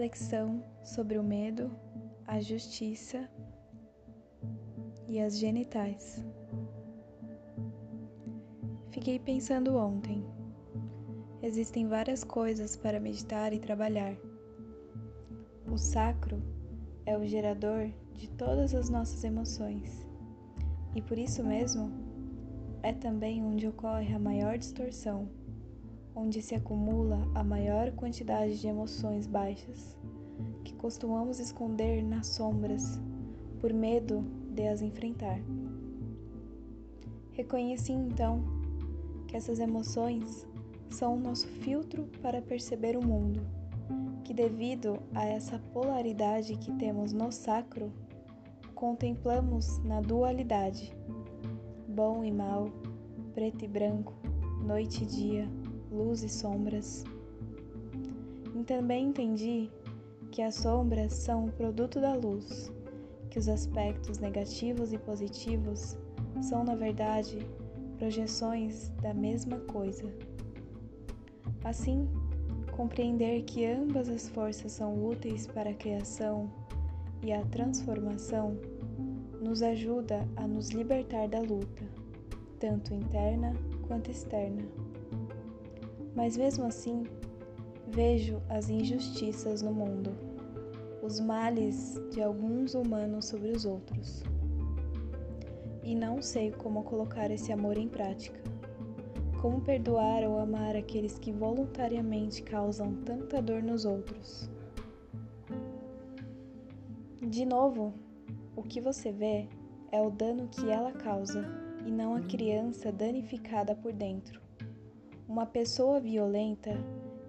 reflexão sobre o medo, a justiça e as genitais. Fiquei pensando ontem. Existem várias coisas para meditar e trabalhar. O sacro é o gerador de todas as nossas emoções e por isso mesmo é também onde ocorre a maior distorção onde se acumula a maior quantidade de emoções baixas, que costumamos esconder nas sombras por medo de as enfrentar. Reconheci então que essas emoções são o nosso filtro para perceber o mundo, que devido a essa polaridade que temos no sacro, contemplamos na dualidade, bom e mal, preto e branco, noite e dia luz e sombras. E também entendi que as sombras são o produto da luz, que os aspectos negativos e positivos são, na verdade, projeções da mesma coisa. Assim, compreender que ambas as forças são úteis para a criação e a transformação nos ajuda a nos libertar da luta, tanto interna quanto externa mas mesmo assim vejo as injustiças no mundo, os males de alguns humanos sobre os outros. E não sei como colocar esse amor em prática. Como perdoar ou amar aqueles que voluntariamente causam tanta dor nos outros? De novo, o que você vê é o dano que ela causa e não a criança danificada por dentro. Uma pessoa violenta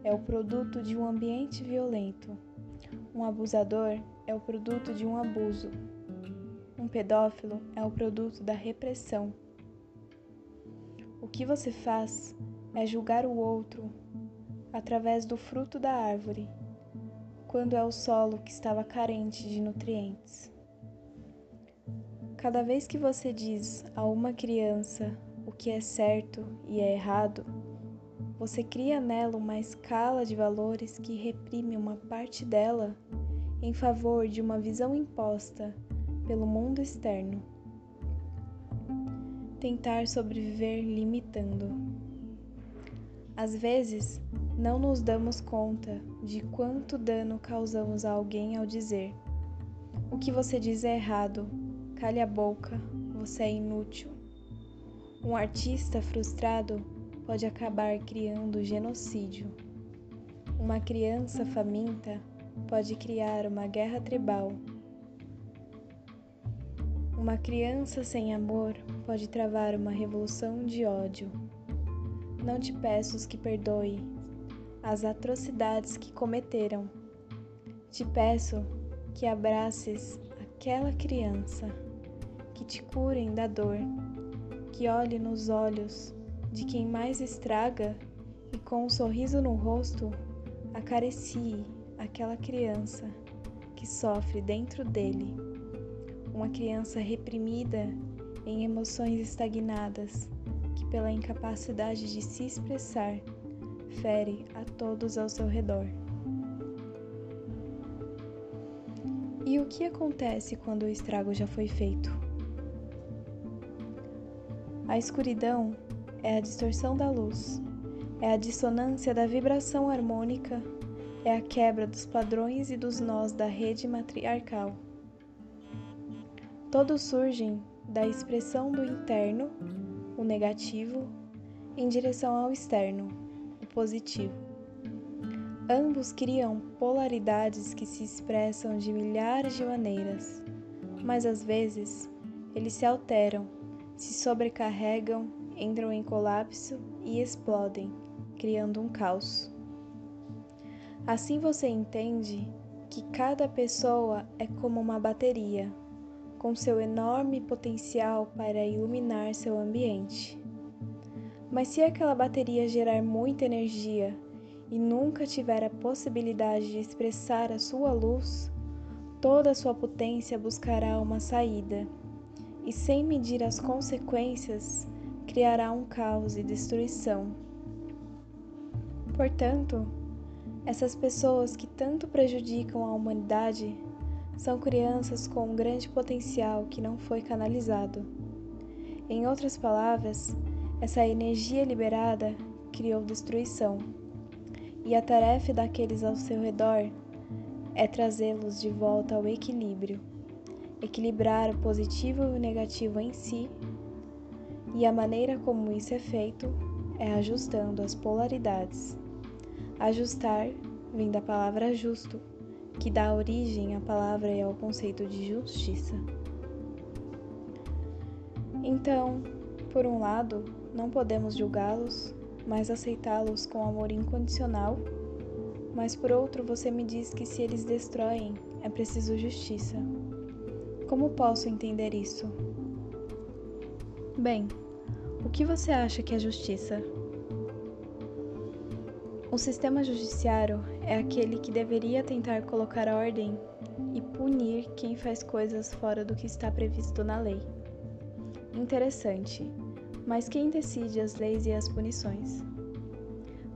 é o produto de um ambiente violento. Um abusador é o produto de um abuso. Um pedófilo é o produto da repressão. O que você faz é julgar o outro através do fruto da árvore, quando é o solo que estava carente de nutrientes. Cada vez que você diz a uma criança o que é certo e é errado, você cria nela uma escala de valores que reprime uma parte dela em favor de uma visão imposta pelo mundo externo. Tentar sobreviver limitando. Às vezes, não nos damos conta de quanto dano causamos a alguém ao dizer: O que você diz é errado, cale a boca, você é inútil. Um artista frustrado pode acabar criando genocídio. Uma criança faminta pode criar uma guerra tribal. Uma criança sem amor pode travar uma revolução de ódio. Não te peço que perdoe as atrocidades que cometeram. Te peço que abraces aquela criança, que te curem da dor, que olhe nos olhos de quem mais estraga e com um sorriso no rosto acaricie aquela criança que sofre dentro dele, uma criança reprimida em emoções estagnadas que, pela incapacidade de se expressar, fere a todos ao seu redor. E o que acontece quando o estrago já foi feito? A escuridão é a distorção da luz, é a dissonância da vibração harmônica, é a quebra dos padrões e dos nós da rede matriarcal. Todos surgem da expressão do interno, o negativo, em direção ao externo, o positivo. Ambos criam polaridades que se expressam de milhares de maneiras, mas às vezes eles se alteram, se sobrecarregam entram em colapso e explodem, criando um caos. Assim você entende que cada pessoa é como uma bateria, com seu enorme potencial para iluminar seu ambiente. Mas se aquela bateria gerar muita energia e nunca tiver a possibilidade de expressar a sua luz, toda a sua potência buscará uma saída, e sem medir as consequências, criará um caos e destruição. Portanto, Essas pessoas que tanto prejudicam a humanidade são crianças com um grande potencial que não foi canalizado. Em outras palavras, essa energia liberada criou destruição, e a tarefa daqueles ao seu redor é trazê-los de volta ao equilíbrio, equilibrar o positivo e o negativo em si, e a maneira como isso é feito é ajustando as polaridades. Ajustar vem da palavra justo, que dá origem à palavra e ao conceito de justiça. Então, por um lado, não podemos julgá-los, mas aceitá-los com amor incondicional. Mas por outro, você me diz que se eles destroem, é preciso justiça. Como posso entender isso? Bem, o que você acha que é justiça? O sistema judiciário é aquele que deveria tentar colocar ordem e punir quem faz coisas fora do que está previsto na lei. Interessante, mas quem decide as leis e as punições?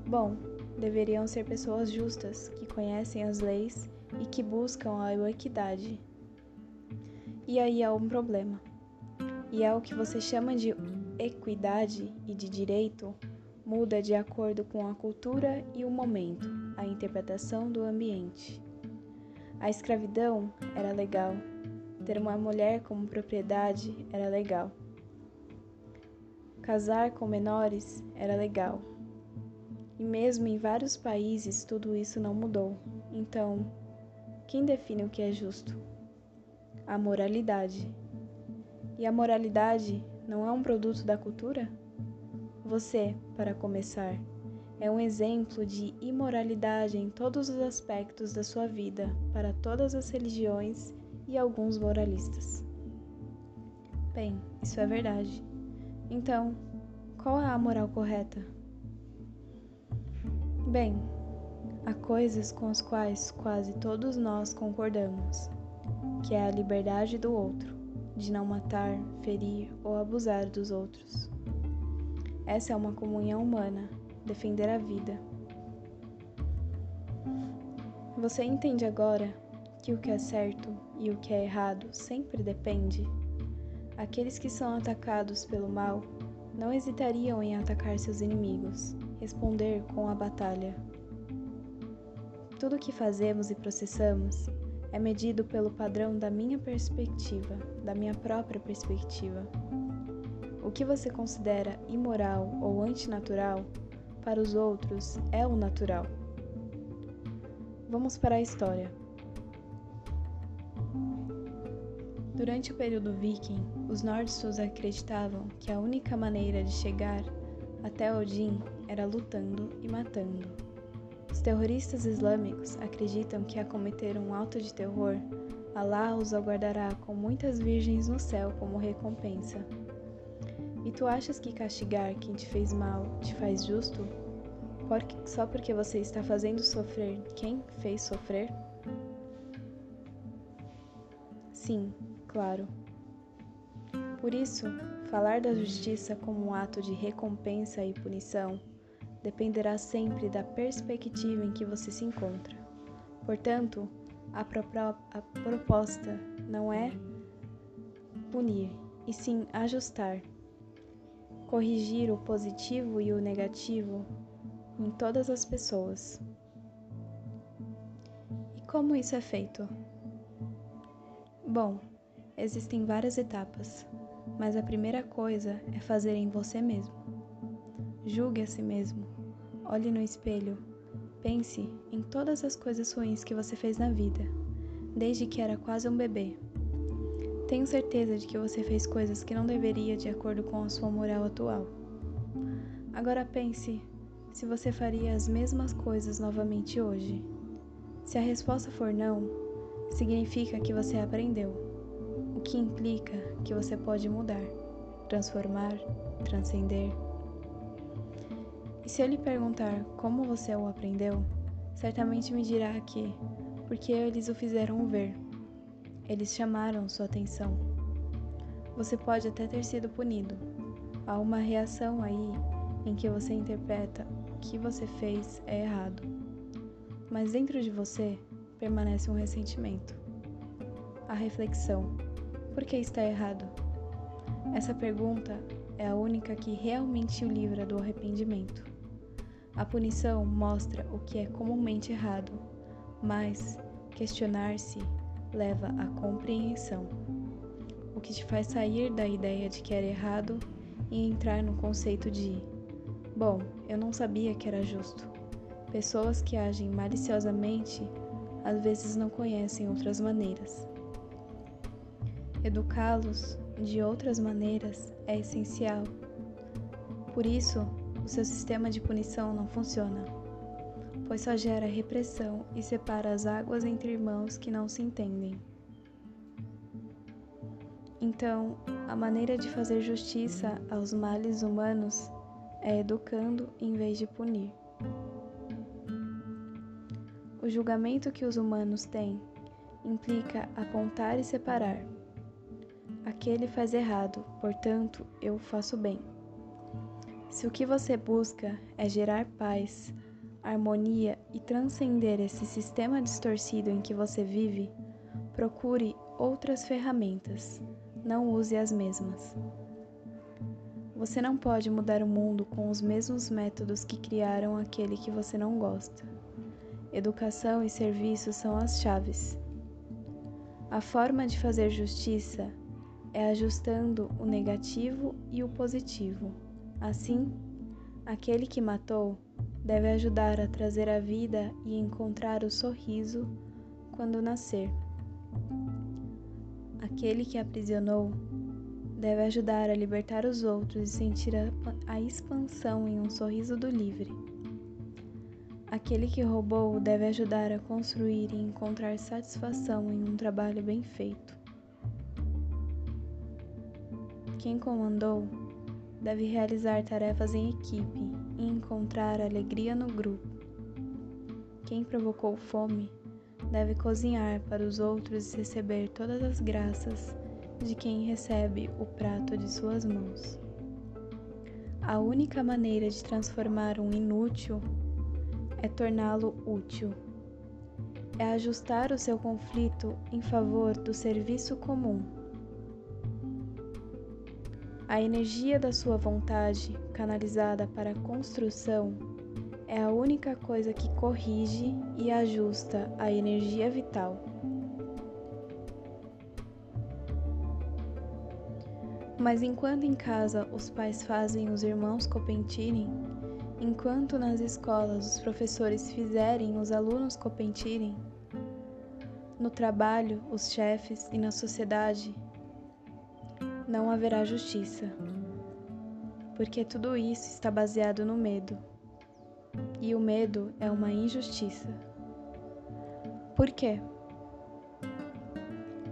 Bom, deveriam ser pessoas justas, que conhecem as leis e que buscam a equidade. E aí há um problema. E é o que você chama de equidade e de direito muda de acordo com a cultura e o momento, a interpretação do ambiente. A escravidão era legal, ter uma mulher como propriedade era legal. Casar com menores era legal. E mesmo em vários países tudo isso não mudou. Então, quem define o que é justo? A moralidade. E a moralidade não é um produto da cultura? Você, para começar, é um exemplo de imoralidade em todos os aspectos da sua vida para todas as religiões e alguns moralistas. Bem, isso é verdade. Então, qual é a moral correta? Bem, há coisas com as quais quase todos nós concordamos, que é a liberdade do outro, de não matar, ferir ou abusar dos outros. Essa é uma comunhão humana, defender a vida. Você entende agora que o que é certo e o que é errado sempre depende? Aqueles que são atacados pelo mal não hesitariam em atacar seus inimigos, responder com a batalha. Tudo o que fazemos e processamos é medido pelo padrão da minha perspectiva, da minha própria perspectiva. O que você considera imoral ou antinatural, para os outros é o natural. Vamos para a história. Durante o período viking, os nórdicos acreditavam que a única maneira de chegar até Odin era lutando e matando. Os terroristas islâmicos acreditam que a cometer um ato de terror, Allah os aguardará com muitas virgens no céu como recompensa. E tu achas que castigar quem te fez mal te faz justo? Porque, só porque você está fazendo sofrer quem fez sofrer? Sim, claro. Por isso, falar da justiça como um ato de recompensa e punição dependerá sempre da perspectiva em que você se encontra. Portanto, a, a proposta não é punir, e sim ajustar corrigir o positivo e o negativo em todas as pessoas. E como isso é feito? Bom, existem várias etapas, mas a primeira coisa é fazer em você mesmo. Julgue a si mesmo, olhe no espelho, pense em todas as coisas ruins que você fez na vida, desde que era quase um bebê tenho certeza de que você fez coisas que não deveria de acordo com a sua moral atual. Agora pense se você faria as mesmas coisas novamente hoje. Se a resposta for não, significa que você aprendeu, o que implica que você pode mudar, transformar, transcender. E se eu lhe perguntar como você o aprendeu, certamente me dirá que porque eles o fizeram ver eles chamaram sua atenção. Você pode até ter sido punido. Há uma reação aí em que você interpreta o que você fez é errado. mas dentro de você permanece um ressentimento. A reflexão: por que está errado? Essa pergunta é a única que realmente o livra do arrependimento. A punição mostra o que é comumente errado, mas questionar-se leva à compreensão, o que te faz sair da ideia de que era errado e entrar no conceito de: bom, eu não sabia que era justo. Pessoas que agem maliciosamente às vezes não conhecem outras maneiras. Educá-los de outras maneiras é essencial. Por isso, o seu sistema de punição não funciona, pois só gera repressão e separa as águas entre irmãos que não se entendem. Então, a maneira de fazer justiça aos males humanos é educando em vez de punir. O julgamento que os humanos têm implica apontar e separar. Aquele faz errado, portanto, eu faço bem. Se o que você busca é gerar paz, harmonia e transcender esse sistema distorcido em que você vive, procure outras ferramentas, não use as mesmas. Você não pode mudar o mundo com os mesmos métodos que criaram aquele que você não gosta. Educação e serviço são as chaves. A forma de fazer justiça é ajustando o negativo e o positivo. Assim, aquele que matou deve ajudar a trazer a vida e encontrar o sorriso quando nascer. Aquele que aprisionou deve ajudar a libertar os outros e sentir a, a expansão em um sorriso do livre. Aquele que roubou deve ajudar a construir e encontrar satisfação em um trabalho bem feito. Quem comandou deve realizar tarefas em equipe e encontrar alegria no grupo. Quem provocou fome deve cozinhar para os outros e receber todas as graças de quem recebe o prato de suas mãos. A única maneira de transformar um inútil é torná-lo útil. É ajustar o seu conflito em favor do serviço comum. A energia da sua vontade, canalizada para a construção, é a única coisa que corrige e ajusta a energia vital. Mas enquanto em casa os pais fazem os irmãos competirem, enquanto nas escolas os professores fizerem os alunos competirem, no trabalho, os chefes e na sociedade, não haverá justiça, porque tudo isso está baseado no medo, e o medo é uma injustiça. Por quê?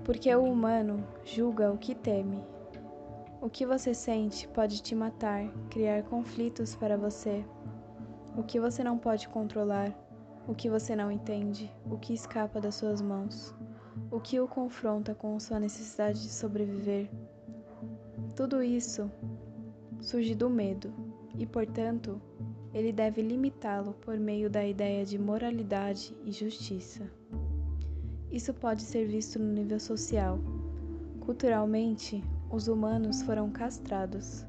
Porque o humano julga o que teme o que você sente pode te matar, criar conflitos para você. O que você não pode controlar, o que você não entende, o que escapa das suas mãos, o que o confronta com sua necessidade de sobreviver. Tudo isso surge do medo e, portanto, ele deve limitá-lo por meio da ideia de moralidade e justiça. Isso pode ser visto no nível social. Culturalmente, os humanos foram castrados,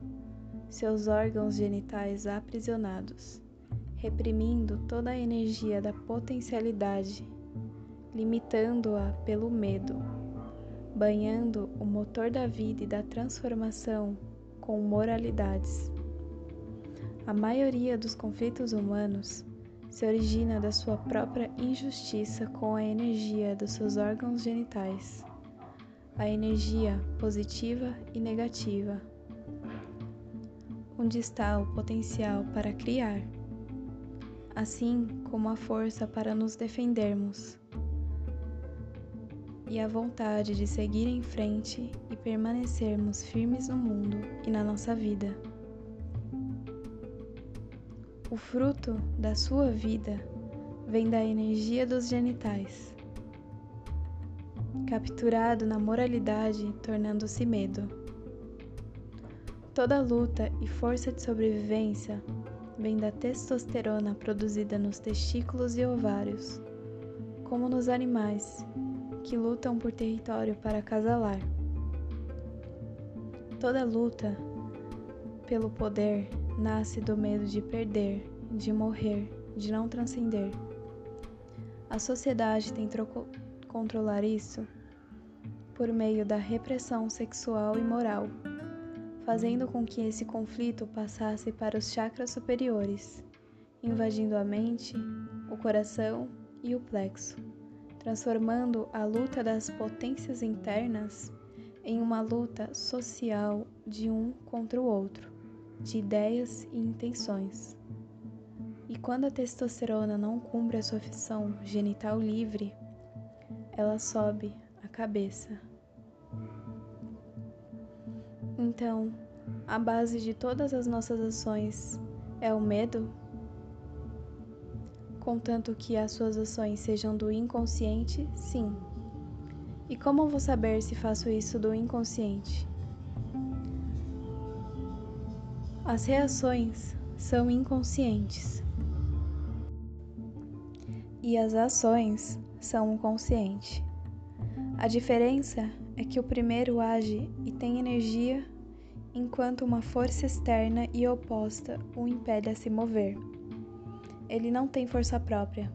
seus órgãos genitais aprisionados, reprimindo toda a energia da potencialidade, limitando-a pelo medo, banhando o motor da vida e da transformação com moralidades. A maioria dos conflitos humanos se origina da sua própria injustiça com a energia dos seus órgãos genitais a energia positiva e negativa. Onde está o potencial para criar, assim como a força para nos defendermos e a vontade de seguir em frente e permanecermos firmes no mundo e na nossa vida. O fruto da sua vida vem da energia dos genitais capturado na moralidade, tornando-se medo. Toda luta e força de sobrevivência vem da testosterona produzida nos testículos e ovários, como nos animais, que lutam por território para acasalar. Toda luta pelo poder nasce do medo de perder, de morrer, de não transcender. A sociedade tentou controlar isso por meio da repressão sexual e moral, fazendo com que esse conflito passasse para os chakras superiores, invadindo a mente, o coração e o plexo, transformando a luta das potências internas em uma luta social de um contra o outro, de ideias e intenções. E quando a testosterona não cumpre a sua função genital livre, ela sobe a cabeça. Então, a base de todas as nossas ações é o medo? Contanto que as suas ações sejam do inconsciente, sim. E como vou saber se faço isso do inconsciente? As reações são inconscientes e as ações são o consciente. A diferença é que o primeiro age e tem energia, enquanto uma força externa e oposta o impede a se mover. Ele não tem força própria.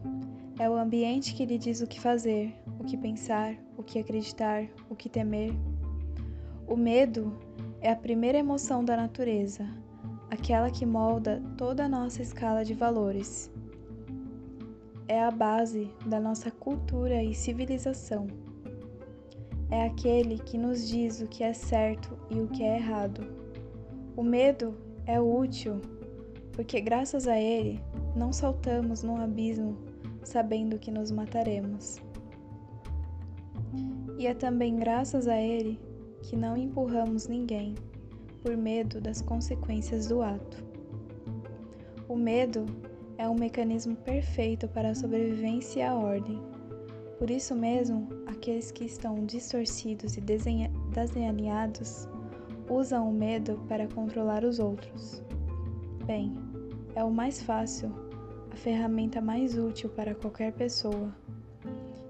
É o ambiente que lhe diz o que fazer, o que pensar, o que acreditar, o que temer. O medo é a primeira emoção da natureza, aquela que molda toda a nossa escala de valores. É a base da nossa cultura e civilização é aquele que nos diz o que é certo e o que é errado. O medo é útil, porque graças a ele não saltamos no abismo sabendo que nos mataremos. E é também graças a ele que não empurramos ninguém por medo das consequências do ato. O medo é um mecanismo perfeito para a sobrevivência e a ordem. Por isso mesmo, aqueles que estão distorcidos e desalinhados usam o medo para controlar os outros. Bem, é o mais fácil, ferramenta mais útil para qualquer pessoa.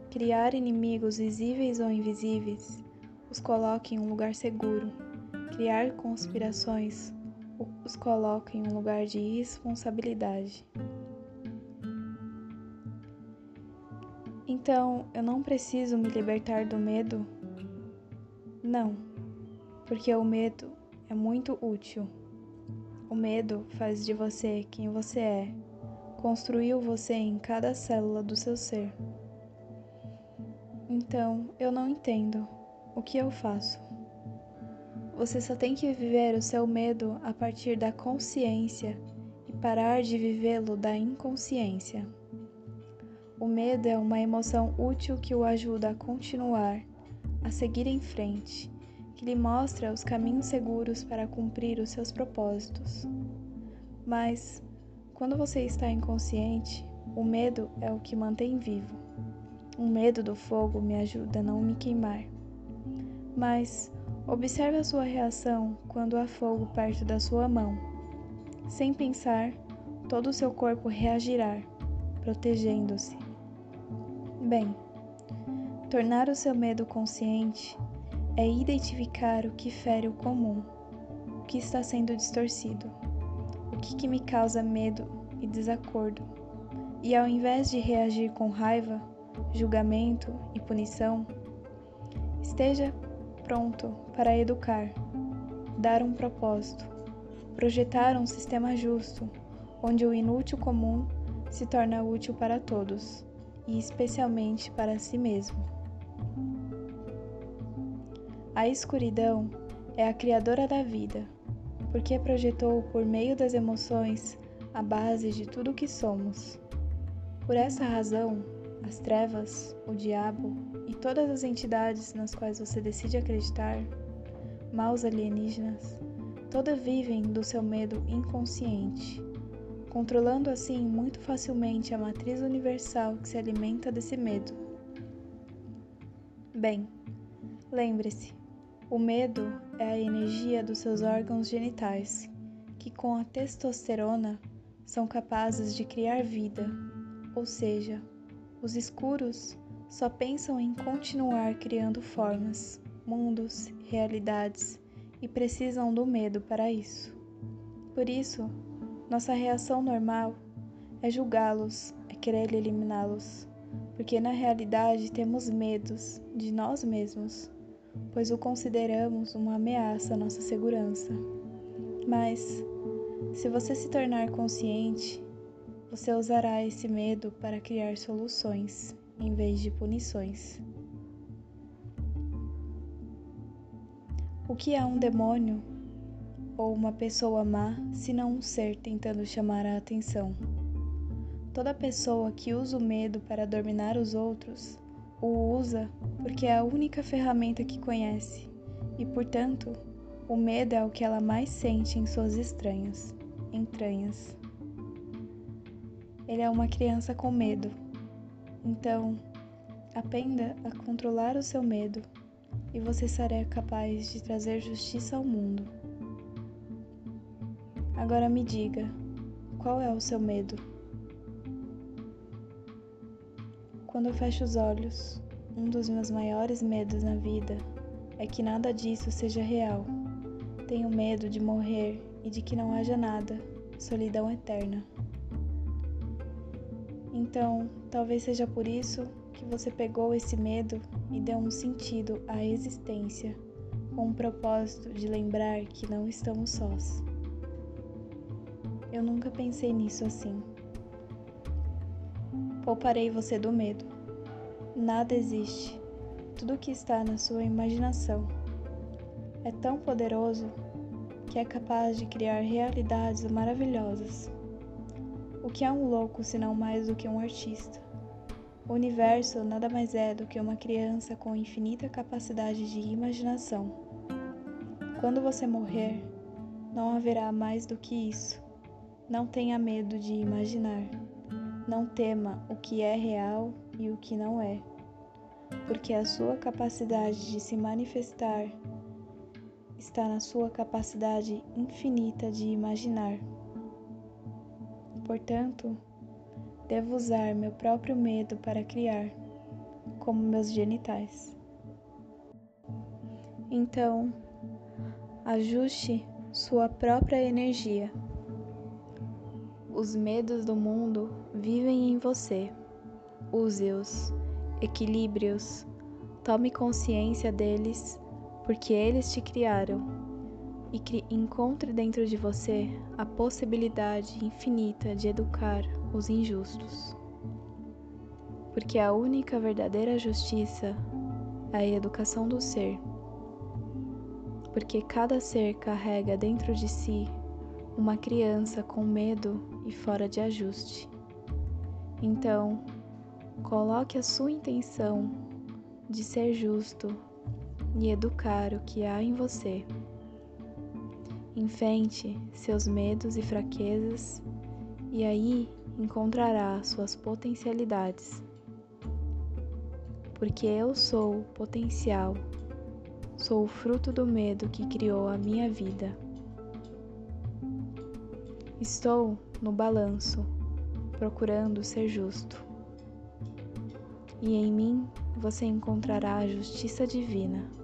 Criar inimigos visíveis ou invisíveis os coloca em um lugar seguro. Criar conspirações os coloca em um lugar de responsabilidade. Então eu não preciso me libertar do medo? Não, porque o medo é muito útil. O medo faz de você quem você é, construiu você em cada célula do seu ser. Então eu não entendo o que eu faço. Você só tem que viver o seu medo a partir da consciência e parar de vivê-lo da inconsciência. O medo é uma emoção útil que o ajuda a continuar, a seguir em frente, que lhe mostra os caminhos seguros para cumprir os seus propósitos. Mas, quando você está inconsciente, o medo é o que mantém vivo. O medo do fogo me ajuda a não me queimar. Mas, observe a sua reação quando há fogo perto da sua mão. Sem pensar, todo o seu corpo reagirá, protegendo-se. Bem, tornar o seu medo consciente é identificar o que fere o comum, o que está sendo distorcido, que, que me causa medo e desacordo. E ao invés de reagir com raiva, julgamento e punição, esteja pronto para educar, dar um propósito, projetar um sistema justo, onde o inútil comum se torna útil para todos e especialmente para si mesmo. A escuridão é a criadora da vida, porque projetou por meio das emoções a base de tudo o que somos. Por essa razão, as trevas, o diabo e todas as entidades nas quais você decide acreditar, maus alienígenas, todas vivem do seu medo inconsciente controlando assim muito facilmente a matriz universal que se alimenta desse medo. Bem, lembre-se, o medo é a energia dos seus órgãos genitais, que com a testosterona são capazes de criar vida, ou seja, os escuros só pensam em continuar criando formas, mundos, realidades e precisam do medo para isso. Por isso, nossa reação normal é julgá-los, é querer eliminá-los, porque na realidade temos medos de nós mesmos, pois o consideramos uma ameaça à nossa segurança. Mas, se você se tornar consciente, você usará esse medo para criar soluções em vez de punições. O que é um demônio ou uma pessoa má se não um ser tentando chamar a atenção? Toda pessoa que usa o medo para dominar os outros o usa porque é a única ferramenta que conhece e, portanto, o medo é o que ela mais sente em suas estranhas, entranhas. Ele é uma criança com medo. Então, aprenda a controlar o seu medo e você será capaz de trazer justiça ao mundo. Agora me diga, qual é o seu medo? Quando eu fecho os olhos, um dos meus maiores medos na vida é que nada disso seja real. Tenho medo de morrer e de que não haja nada, solidão eterna. Então, talvez seja por isso que você pegou esse medo e deu um sentido à existência, com o propósito de lembrar que não estamos sós. Eu nunca pensei nisso assim. Pouparei você do medo. Nada existe. Tudo que está na sua imaginação é tão poderoso que é capaz de criar realidades maravilhosas. O que é um louco senão mais do que um artista? O universo nada mais é do que uma criança com infinita capacidade de imaginação. Quando você morrer, não haverá mais do que isso. Não tenha medo de imaginar. Não tema o que é real e o que não é, porque a sua capacidade de se manifestar está na sua capacidade infinita de imaginar. Portanto, devo usar meu próprio medo para criar, como meus genitais. Então, ajuste sua própria energia. Os medos do mundo vivem em você. Use-os, equilibre-os, tome consciência deles, porque eles te criaram, e encontre dentro de você a possibilidade infinita de educar os injustos. Porque a única verdadeira justiça é a educação do ser. Porque cada ser carrega dentro de si uma criança com medo e fora de ajuste. Então, coloque a sua intenção de ser justo e educar o que há em você. Enfrente seus medos e fraquezas e aí encontrará suas potencialidades. Porque eu sou potencial, sou o fruto do medo que criou a minha vida. Estou no balanço, procurando ser justo. E em mim você encontrará a justiça divina.